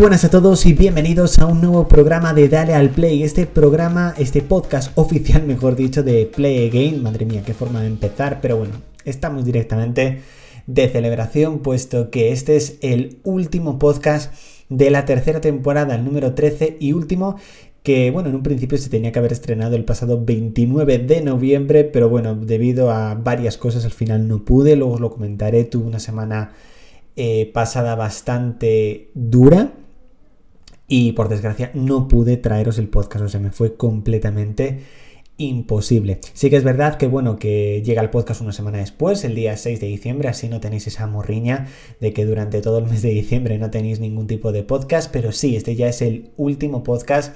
Buenas a todos y bienvenidos a un nuevo programa de Dale al Play. Este programa, este podcast oficial, mejor dicho, de Play Again. Madre mía, qué forma de empezar, pero bueno, estamos directamente de celebración, puesto que este es el último podcast de la tercera temporada, el número 13 y último que bueno, en un principio se tenía que haber estrenado el pasado 29 de noviembre, pero bueno, debido a varias cosas al final no pude, luego os lo comentaré, tuve una semana eh, pasada bastante dura y por desgracia no pude traeros el podcast, o sea, me fue completamente imposible. Sí que es verdad que bueno, que llega el podcast una semana después, el día 6 de diciembre, así no tenéis esa morriña de que durante todo el mes de diciembre no tenéis ningún tipo de podcast, pero sí, este ya es el último podcast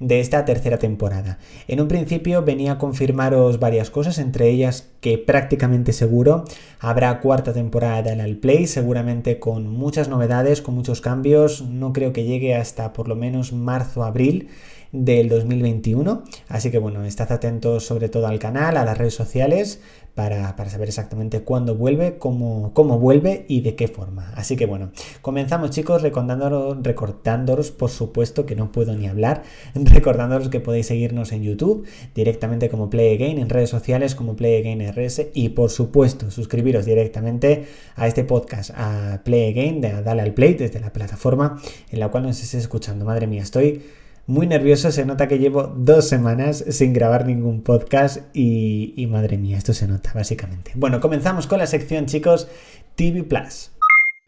de esta tercera temporada. En un principio venía a confirmaros varias cosas, entre ellas que prácticamente seguro habrá cuarta temporada en el Play, seguramente con muchas novedades, con muchos cambios, no creo que llegue hasta por lo menos marzo-abril del 2021. Así que bueno, estad atentos sobre todo al canal, a las redes sociales, para, saber exactamente cuándo vuelve, cómo, cómo, vuelve y de qué forma. Así que bueno, comenzamos chicos recordándonos, recordándonos, por supuesto que no puedo ni hablar, recordándonos que podéis seguirnos en YouTube directamente como Play Again, en redes sociales como Play Again RS y por supuesto suscribiros directamente a este podcast, a Play Again, de Dale al Play desde la plataforma en la cual nos estés escuchando. Madre mía, estoy muy nervioso. Se nota que llevo dos semanas sin grabar ningún podcast y, madre mía, esto se nota básicamente. Bueno, comenzamos con la sección, chicos, TV Plus.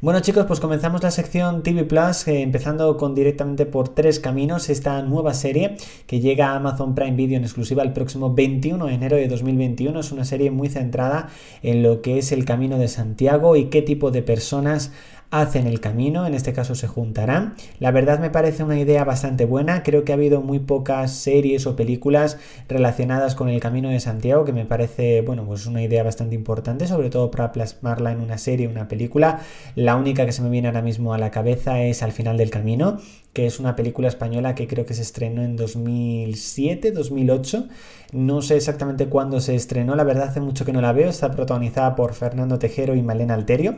Bueno chicos, pues comenzamos la sección TV Plus eh, empezando con directamente por Tres Caminos, esta nueva serie que llega a Amazon Prime Video en exclusiva el próximo 21 de enero de 2021. Es una serie muy centrada en lo que es el Camino de Santiago y qué tipo de personas hacen el camino, en este caso se juntarán. La verdad me parece una idea bastante buena, creo que ha habido muy pocas series o películas relacionadas con el Camino de Santiago, que me parece, bueno, pues una idea bastante importante, sobre todo para plasmarla en una serie, una película. La única que se me viene ahora mismo a la cabeza es Al final del camino, que es una película española que creo que se estrenó en 2007, 2008. No sé exactamente cuándo se estrenó, la verdad hace mucho que no la veo, está protagonizada por Fernando Tejero y Malena Alterio.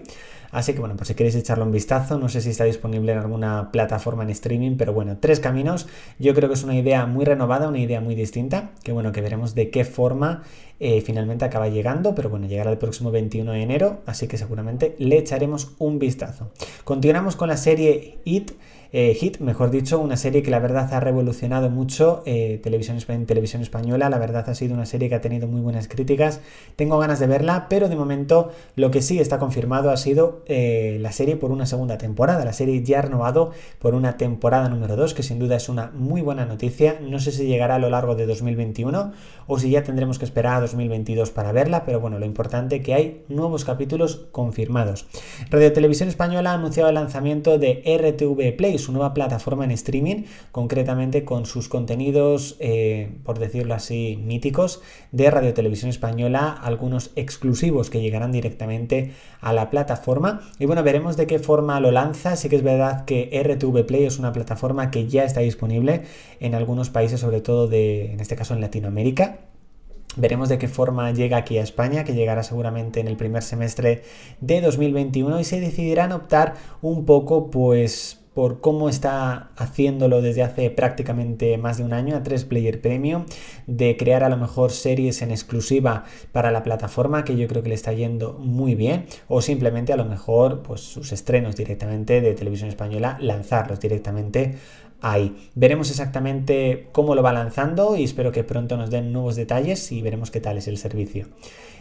Así que bueno, pues si queréis echarle un vistazo, no sé si está disponible en alguna plataforma en streaming, pero bueno, tres caminos. Yo creo que es una idea muy renovada, una idea muy distinta, que bueno, que veremos de qué forma eh, finalmente acaba llegando, pero bueno, llegará el próximo 21 de enero, así que seguramente le echaremos un vistazo. Continuamos con la serie It. Eh, Hit, mejor dicho, una serie que la verdad ha revolucionado mucho eh, televisión, en televisión española, la verdad ha sido una serie que ha tenido muy buenas críticas, tengo ganas de verla, pero de momento lo que sí está confirmado ha sido eh, la serie por una segunda temporada, la serie ya renovado por una temporada número 2, que sin duda es una muy buena noticia, no sé si llegará a lo largo de 2021 o si ya tendremos que esperar a 2022 para verla, pero bueno, lo importante es que hay nuevos capítulos confirmados. Radio Televisión Española ha anunciado el lanzamiento de RTV Play, su nueva plataforma en streaming, concretamente con sus contenidos, eh, por decirlo así, míticos de Radio Televisión Española, algunos exclusivos que llegarán directamente a la plataforma. Y bueno, veremos de qué forma lo lanza. Sí que es verdad que RTV Play es una plataforma que ya está disponible en algunos países, sobre todo de, en este caso en Latinoamérica. Veremos de qué forma llega aquí a España, que llegará seguramente en el primer semestre de 2021 y se decidirán optar un poco pues por cómo está haciéndolo desde hace prácticamente más de un año a 3 Player Premium, de crear a lo mejor series en exclusiva para la plataforma, que yo creo que le está yendo muy bien, o simplemente a lo mejor pues sus estrenos directamente de televisión española, lanzarlos directamente ahí. Veremos exactamente cómo lo va lanzando y espero que pronto nos den nuevos detalles y veremos qué tal es el servicio.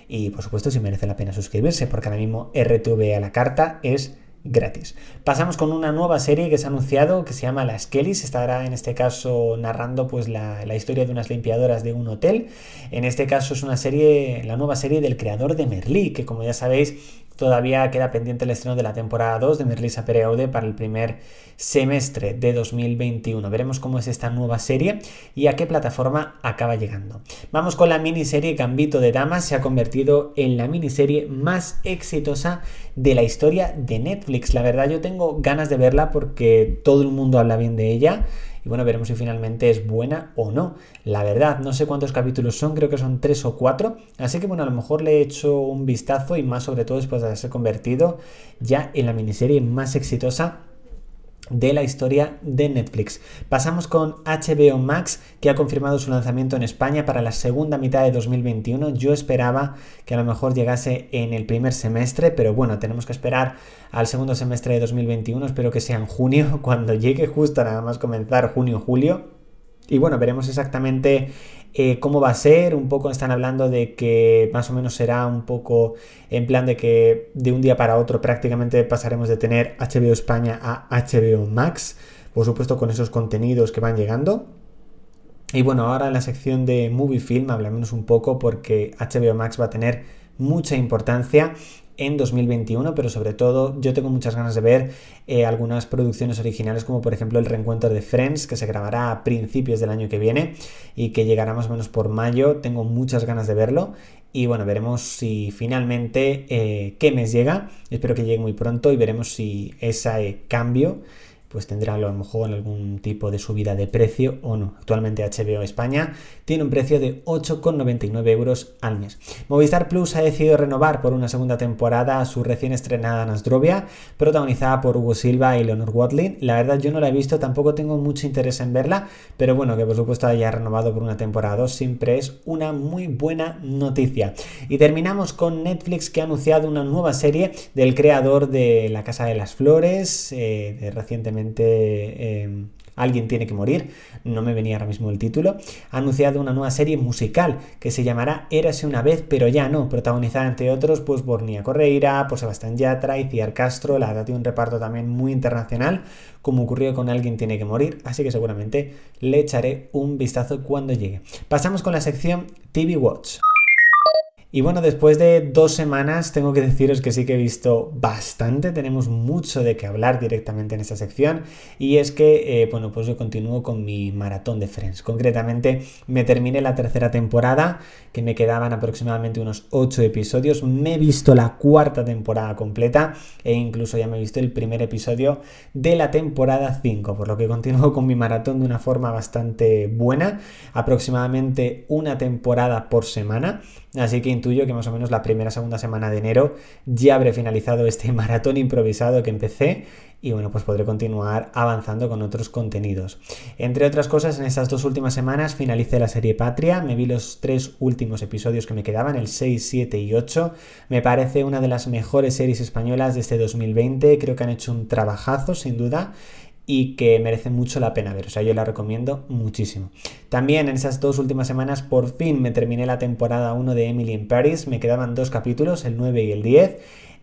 Y por supuesto si merece la pena suscribirse, porque ahora mismo RTV a la carta es gratis. Pasamos con una nueva serie que se ha anunciado que se llama Las Kellys. Estará en este caso narrando pues la, la, historia de unas limpiadoras de un hotel. En este caso es una serie, la nueva serie del creador de Merlí, que como ya sabéis Todavía queda pendiente el estreno de la temporada 2 de Merlisa Pereaude para el primer semestre de 2021. Veremos cómo es esta nueva serie y a qué plataforma acaba llegando. Vamos con la miniserie Gambito de Damas. Se ha convertido en la miniserie más exitosa de la historia de Netflix. La verdad yo tengo ganas de verla porque todo el mundo habla bien de ella. Y bueno, veremos si finalmente es buena o no. La verdad, no sé cuántos capítulos son, creo que son tres o cuatro. Así que bueno, a lo mejor le he hecho un vistazo y más sobre todo después de haberse convertido ya en la miniserie más exitosa de la historia de Netflix. Pasamos con HBO Max, que ha confirmado su lanzamiento en España para la segunda mitad de 2021. Yo esperaba que a lo mejor llegase en el primer semestre, pero bueno, tenemos que esperar al segundo semestre de 2021. Espero que sea en junio, cuando llegue justo nada más comenzar junio-julio. Y bueno, veremos exactamente eh, cómo va a ser. Un poco están hablando de que más o menos será un poco en plan de que de un día para otro prácticamente pasaremos de tener HBO España a HBO Max. Por supuesto con esos contenidos que van llegando. Y bueno, ahora en la sección de Movie Film hablamos un poco porque HBO Max va a tener mucha importancia en 2021, pero sobre todo yo tengo muchas ganas de ver eh, algunas producciones originales como por ejemplo el reencuentro de Friends que se grabará a principios del año que viene y que llegará más o menos por mayo. Tengo muchas ganas de verlo y bueno, veremos si finalmente eh, qué mes llega. Espero que llegue muy pronto y veremos si ese cambio pues tendrá a lo mejor algún tipo de subida de precio o no. Actualmente HBO España tiene un precio de 8,99 euros al mes. Movistar Plus ha decidido renovar por una segunda temporada su recién estrenada Nasdrovia, protagonizada por Hugo Silva y Leonor Watling. La verdad yo no la he visto, tampoco tengo mucho interés en verla, pero bueno, que por supuesto haya renovado por una temporada 2 siempre es una muy buena noticia. Y terminamos con Netflix que ha anunciado una nueva serie del creador de La Casa de las Flores, eh, recientemente Em, alguien tiene que morir, no me venía ahora mismo el título, ha anunciado una nueva serie musical que se llamará Érase una vez, pero ya no, protagonizada entre otros pues por Nia Correira, por Sebastián Yatra y Ciar Castro, la verdad tiene un reparto también muy internacional, como ocurrió con Alguien tiene que morir, así que seguramente le echaré un vistazo cuando llegue. Pasamos con la sección TV Watch. Y bueno, después de dos semanas tengo que deciros que sí que he visto bastante, tenemos mucho de qué hablar directamente en esta sección y es que, eh, bueno, pues yo continúo con mi maratón de Friends. Concretamente me terminé la tercera temporada, que me quedaban aproximadamente unos ocho episodios, me he visto la cuarta temporada completa e incluso ya me he visto el primer episodio de la temporada 5, por lo que continúo con mi maratón de una forma bastante buena, aproximadamente una temporada por semana. Así que intuyo que más o menos la primera segunda semana de enero ya habré finalizado este maratón improvisado que empecé y bueno, pues podré continuar avanzando con otros contenidos. Entre otras cosas, en estas dos últimas semanas finalicé la serie Patria, me vi los tres últimos episodios que me quedaban, el 6, 7 y 8. Me parece una de las mejores series españolas de este 2020, creo que han hecho un trabajazo sin duda y que merece mucho la pena ver. O sea, yo la recomiendo muchísimo. También en esas dos últimas semanas por fin me terminé la temporada 1 de Emily in Paris. Me quedaban dos capítulos, el 9 y el 10.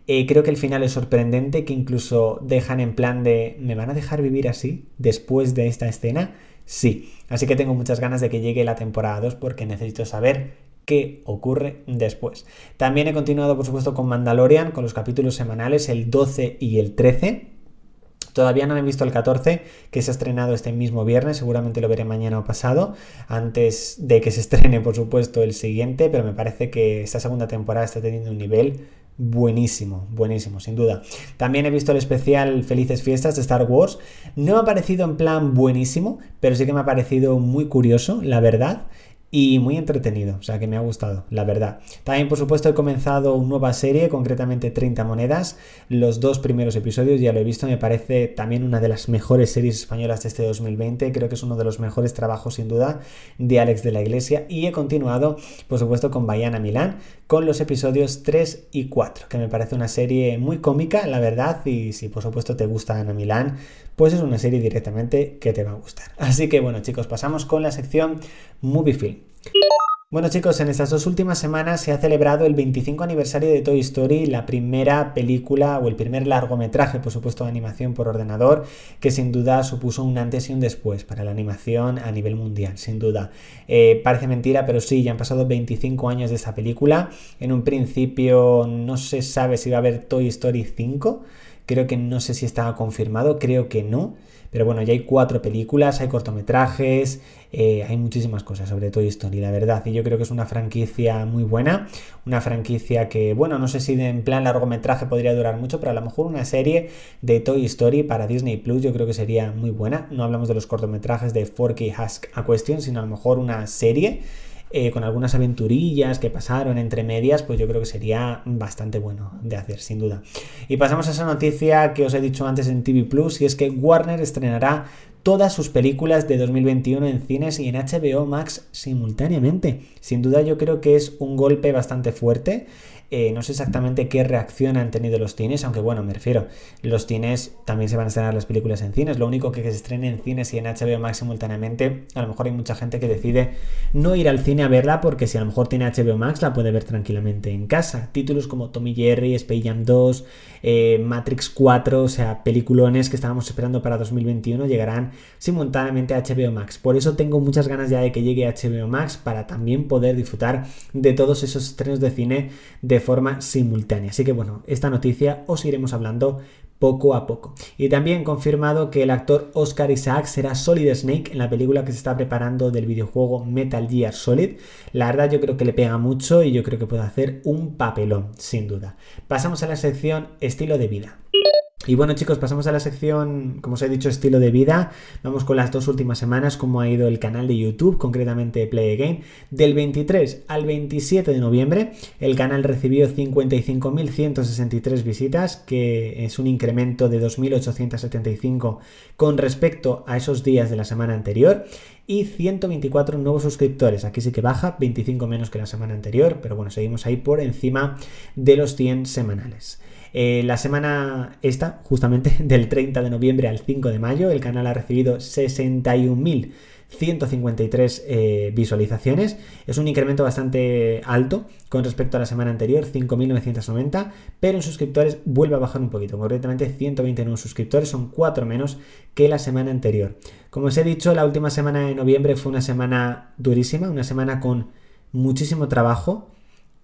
Eh, creo que el final es sorprendente, que incluso dejan en plan de, ¿me van a dejar vivir así después de esta escena? Sí. Así que tengo muchas ganas de que llegue la temporada 2 porque necesito saber qué ocurre después. También he continuado, por supuesto, con Mandalorian, con los capítulos semanales, el 12 y el 13. Todavía no he visto el 14, que se ha estrenado este mismo viernes, seguramente lo veré mañana o pasado, antes de que se estrene, por supuesto, el siguiente, pero me parece que esta segunda temporada está teniendo un nivel buenísimo, buenísimo, sin duda. También he visto el especial Felices Fiestas de Star Wars. No me ha parecido en plan buenísimo, pero sí que me ha parecido muy curioso, la verdad y muy entretenido, o sea que me ha gustado, la verdad. También, por supuesto, he comenzado una nueva serie, concretamente 30 monedas. Los dos primeros episodios ya lo he visto, me parece también una de las mejores series españolas de este 2020. Creo que es uno de los mejores trabajos, sin duda, de Alex de la Iglesia. Y he continuado, por supuesto, con Bayana Milán, con los episodios 3 y 4, que me parece una serie muy cómica, la verdad. Y si, por supuesto, te gusta Ana Milán, pues es una serie directamente que te va a gustar. Así que, bueno, chicos, pasamos con la sección Movie Film. Bueno chicos, en estas dos últimas semanas se ha celebrado el 25 aniversario de Toy Story, la primera película o el primer largometraje, por supuesto, de animación por ordenador, que sin duda supuso un antes y un después para la animación a nivel mundial, sin duda. Eh, parece mentira, pero sí, ya han pasado 25 años de esta película. En un principio no se sabe si va a haber Toy Story 5, creo que no sé si estaba confirmado, creo que no. Pero bueno, ya hay cuatro películas, hay cortometrajes, eh, hay muchísimas cosas sobre Toy Story, la verdad. Y yo creo que es una franquicia muy buena, una franquicia que, bueno, no sé si en plan largometraje podría durar mucho, pero a lo mejor una serie de Toy Story para Disney Plus yo creo que sería muy buena. No hablamos de los cortometrajes de Forky Husk a Question, sino a lo mejor una serie eh, con algunas aventurillas que pasaron entre medias, pues yo creo que sería bastante bueno de hacer, sin duda. Y pasamos a esa noticia que os he dicho antes en TV Plus, y es que Warner estrenará todas sus películas de 2021 en cines y en HBO Max simultáneamente. Sin duda yo creo que es un golpe bastante fuerte eh, no sé exactamente qué reacción han tenido los cines, aunque bueno, me refiero, los cines también se van a estrenar las películas en cines. Lo único que se estrene en cines y en HBO Max simultáneamente, a lo mejor hay mucha gente que decide no ir al cine a verla porque si a lo mejor tiene HBO Max la puede ver tranquilamente en casa. Títulos como Tommy Jerry, Space Jam 2, eh, Matrix 4, o sea, peliculones que estábamos esperando para 2021 llegarán simultáneamente a HBO Max. Por eso tengo muchas ganas ya de que llegue a HBO Max para también poder disfrutar de todos esos estrenos de cine de de forma simultánea. Así que bueno, esta noticia os iremos hablando poco a poco. Y también confirmado que el actor Oscar Isaac será Solid Snake en la película que se está preparando del videojuego Metal Gear Solid. La verdad yo creo que le pega mucho y yo creo que puede hacer un papelón, sin duda. Pasamos a la sección estilo de vida. Y bueno chicos, pasamos a la sección, como os he dicho, estilo de vida. Vamos con las dos últimas semanas, cómo ha ido el canal de YouTube, concretamente Play Again. Del 23 al 27 de noviembre, el canal recibió 55.163 visitas, que es un incremento de 2.875 con respecto a esos días de la semana anterior y 124 nuevos suscriptores. Aquí sí que baja, 25 menos que la semana anterior, pero bueno, seguimos ahí por encima de los 100 semanales. Eh, la semana esta, justamente del 30 de noviembre al 5 de mayo, el canal ha recibido 61.153 eh, visualizaciones. Es un incremento bastante alto con respecto a la semana anterior, 5.990, pero en suscriptores vuelve a bajar un poquito, concretamente 129 suscriptores, son 4 menos que la semana anterior. Como os he dicho, la última semana de noviembre fue una semana durísima, una semana con muchísimo trabajo.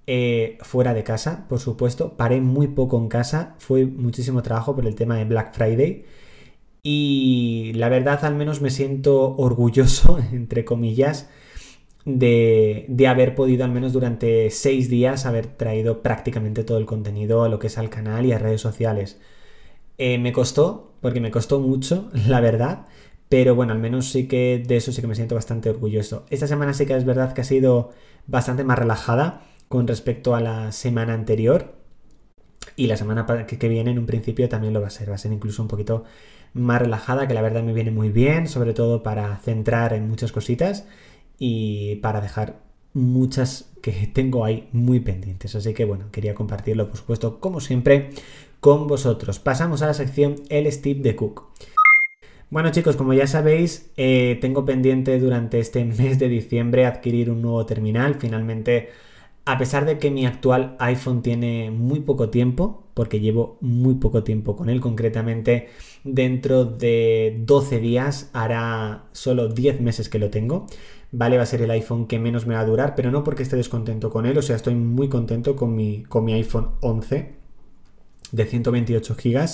Eh, fuera de casa, por supuesto. Paré muy poco en casa, fue muchísimo trabajo por el tema de Black Friday. Y la verdad, al menos me siento orgulloso, entre comillas, de, haber podido, al menos durante seis días, haber traído prácticamente todo el contenido a lo que es al canal y a redes sociales. Eh, me costó, porque me costó mucho, la verdad. Pero bueno, al menos sí que de eso sí que me siento bastante orgulloso. Esta semana sí que es verdad que ha sido bastante más relajada con respecto a la semana anterior. Y la semana que viene en un principio también lo va a ser. Va a ser incluso un poquito más relajada, que la verdad me viene muy bien, sobre todo para centrar en muchas cositas y para dejar muchas que tengo ahí muy pendientes. Así que bueno, quería compartirlo, por supuesto, como siempre, con vosotros. Pasamos a la sección El Steve de Cook. Bueno chicos, como ya sabéis, eh, tengo pendiente durante este mes de diciembre adquirir un nuevo terminal. Finalmente a pesar de que mi actual iPhone tiene muy poco tiempo, porque llevo muy poco tiempo con él, concretamente dentro de 12 días hará solo 10 meses que lo tengo, ¿vale? Va a ser el iPhone que menos me va a durar, pero no porque esté descontento con él, o sea, estoy muy contento con mi, con mi iPhone 11 de 128 GB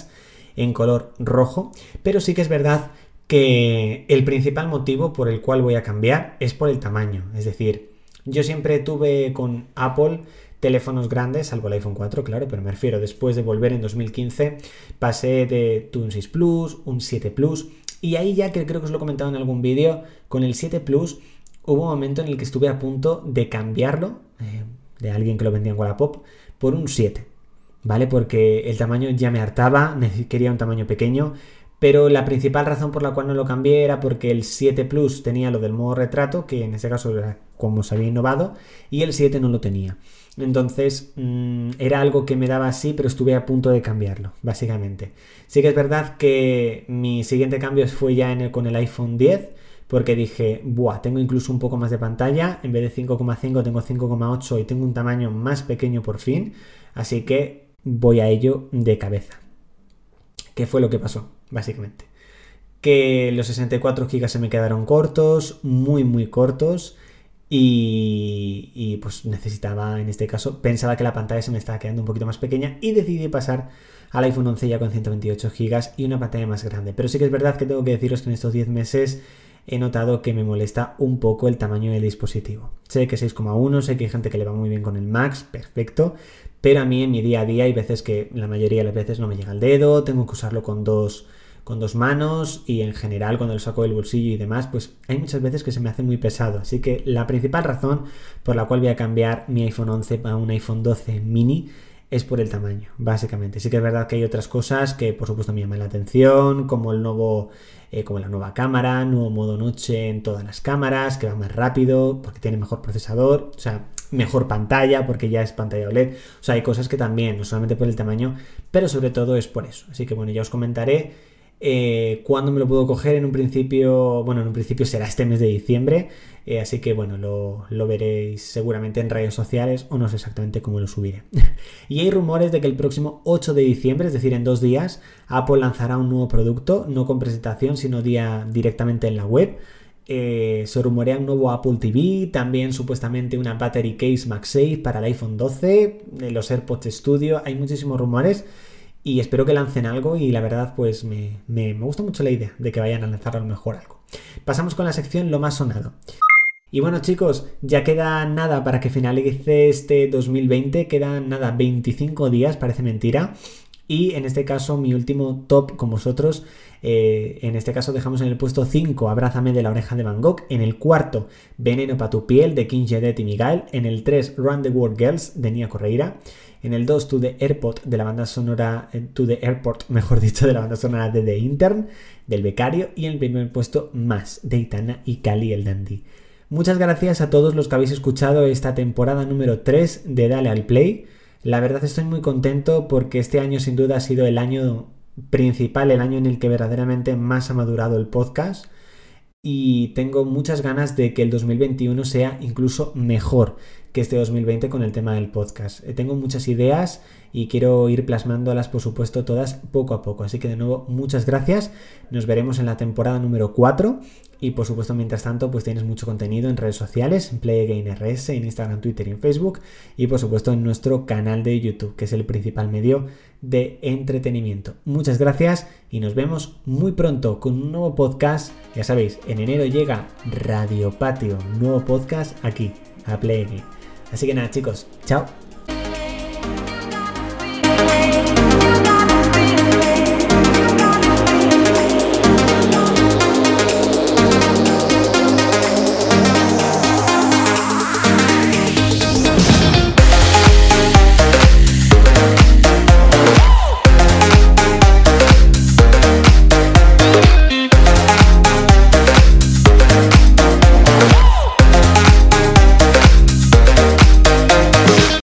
en color rojo, pero sí que es verdad que el principal motivo por el cual voy a cambiar es por el tamaño, es decir, yo siempre tuve con Apple teléfonos grandes, salvo el iPhone 4, claro, pero me refiero, después de volver en 2015, pasé de un 6 Plus, un 7 Plus, y ahí ya que creo que os lo he comentado en algún vídeo, con el 7 Plus hubo un momento en el que estuve a punto de cambiarlo, eh, de alguien que lo vendía en Wallapop, por un 7, ¿vale? Porque el tamaño ya me hartaba, quería un tamaño pequeño, pero la principal razón por la cual no lo cambié era porque el 7 Plus tenía lo del modo retrato, que en este caso era como se había innovado, y el 7 no lo tenía. Entonces mm, era algo que me daba así, pero estuve a punto de cambiarlo, básicamente. Sí que es verdad que mi siguiente cambio fue ya en con el iPhone 10, porque dije, buah, tengo incluso un poco más de pantalla, en vez de 5,5 tengo 5,8 y tengo un tamaño más pequeño por fin, así que voy a ello de cabeza. ¿Qué fue lo que pasó? Básicamente. Que los 64 GB se me quedaron cortos, muy, muy cortos. Y, pues necesitaba, en este caso, pensaba que la pantalla se me estaba quedando un poquito más pequeña y decidí pasar al iPhone 11 ya con 128 GB y una pantalla más grande. Pero sí que es verdad que tengo que deciros que en estos 10 meses he notado que me molesta un poco el tamaño del dispositivo. Sé que 6,1, sé que hay gente que le va muy bien con el Max, perfecto, pero a mí en mi día a día hay veces que la mayoría de las veces no me llega el dedo, tengo que usarlo con dos con dos manos y en general cuando lo saco del bolsillo y demás, pues hay muchas veces que se me hace muy pesado. Así que la principal razón por la cual voy a cambiar mi iPhone 11 a un iPhone 12 mini es por el tamaño, básicamente. Sí que es verdad que hay otras cosas que por supuesto me llaman la atención, como el nuevo, eh, como la nueva cámara, nuevo modo noche en todas las cámaras, que va más rápido, porque tiene mejor procesador, o sea, mejor pantalla, porque ya es pantalla OLED. O sea, hay cosas que también, no solamente por el tamaño, pero sobre todo es por eso. Así que bueno, ya os comentaré eh, ¿Cuándo me lo puedo coger? En un principio, bueno, en un principio será este mes de diciembre, eh, así que bueno, lo, veréis seguramente en redes sociales o no sé exactamente cómo lo subiré. y hay rumores de que el próximo 8 de diciembre, es decir, en dos días, Apple lanzará un nuevo producto, no con presentación, sino día directamente en la web. Eh, se rumorea un nuevo Apple TV, también supuestamente una Battery Case MagSafe para el iPhone 12, los AirPods Studio, hay muchísimos rumores y espero que lancen algo y la verdad pues me, me, gusta mucho la idea de que vayan a lanzar a lo mejor algo. Pasamos con la sección lo más sonado. Y bueno chicos, ya queda nada para que finalice este 2020, quedan nada 25 días, parece mentira. Y en este caso mi último top con vosotros, eh, en este caso dejamos en el puesto 5 Abrázame de la oreja de Van Gogh, en el cuarto Veneno para tu piel de King Jedet y Miguel, en el 3 Run the World Girls de Nia Correira, en el 2 To the Airport de la banda sonora, eh, To the Airport, mejor dicho, de la banda sonora de The Intern, del Becario, y en el primer puesto Más, de Itana y Cali el Dandy. Muchas gracias a todos los que habéis escuchado esta temporada número 3 de Dale al Play. La verdad estoy muy contento porque este año sin duda ha sido el año principal, el año en el que verdaderamente más ha madurado el podcast. Y tengo muchas ganas de que el 2021 sea incluso mejor que este 2020 con el tema del podcast. Eh, tengo muchas ideas y quiero ir plasmándolas, por supuesto, todas poco a poco. Así que de nuevo, muchas gracias. Nos veremos en la temporada número 4 y por supuesto, mientras tanto, pues tienes mucho contenido en redes sociales, en PlayGameRS, en Instagram, Twitter y en Facebook y por supuesto en nuestro canal de YouTube, que es el principal medio de entretenimiento. Muchas gracias y nos vemos muy pronto con un nuevo podcast. Ya sabéis, en enero llega Radio Patio, nuevo podcast aquí, a Play Así que nada chicos, chao.